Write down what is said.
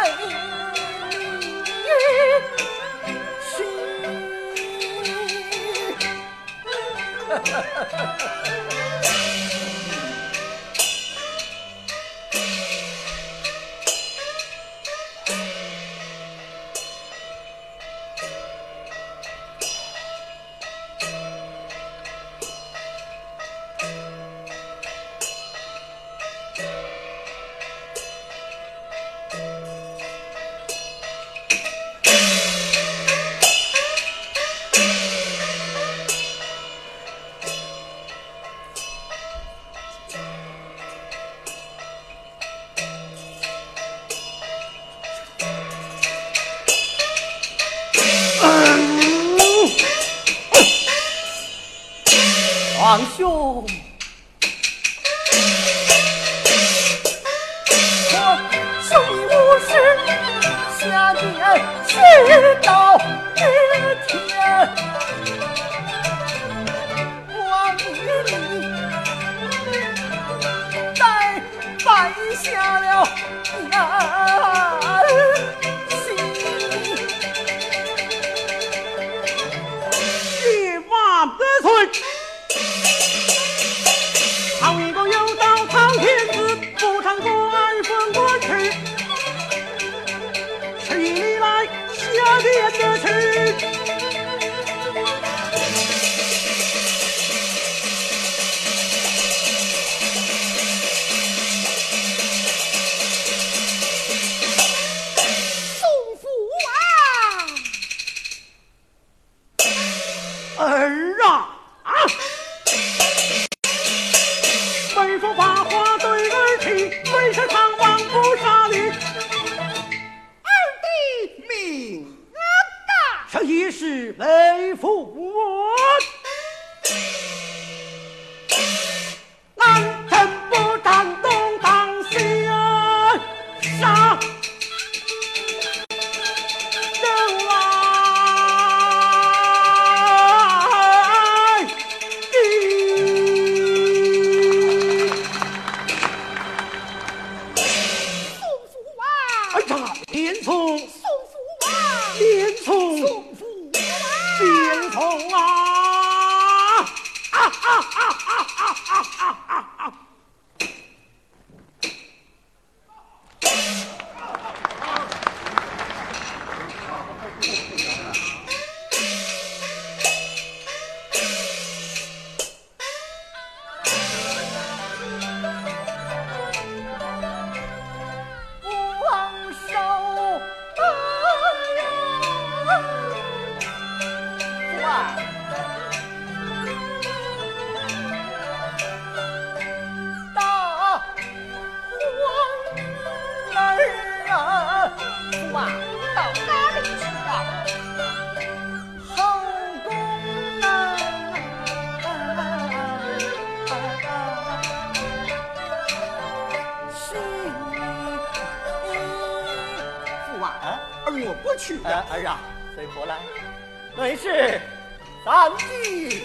皇 我兄弟无事下殿祈祷日天，王爷你再犯下了言我一个。成一世为父。痛啊。下殿的去。儿啊，随婆来，本是三弟。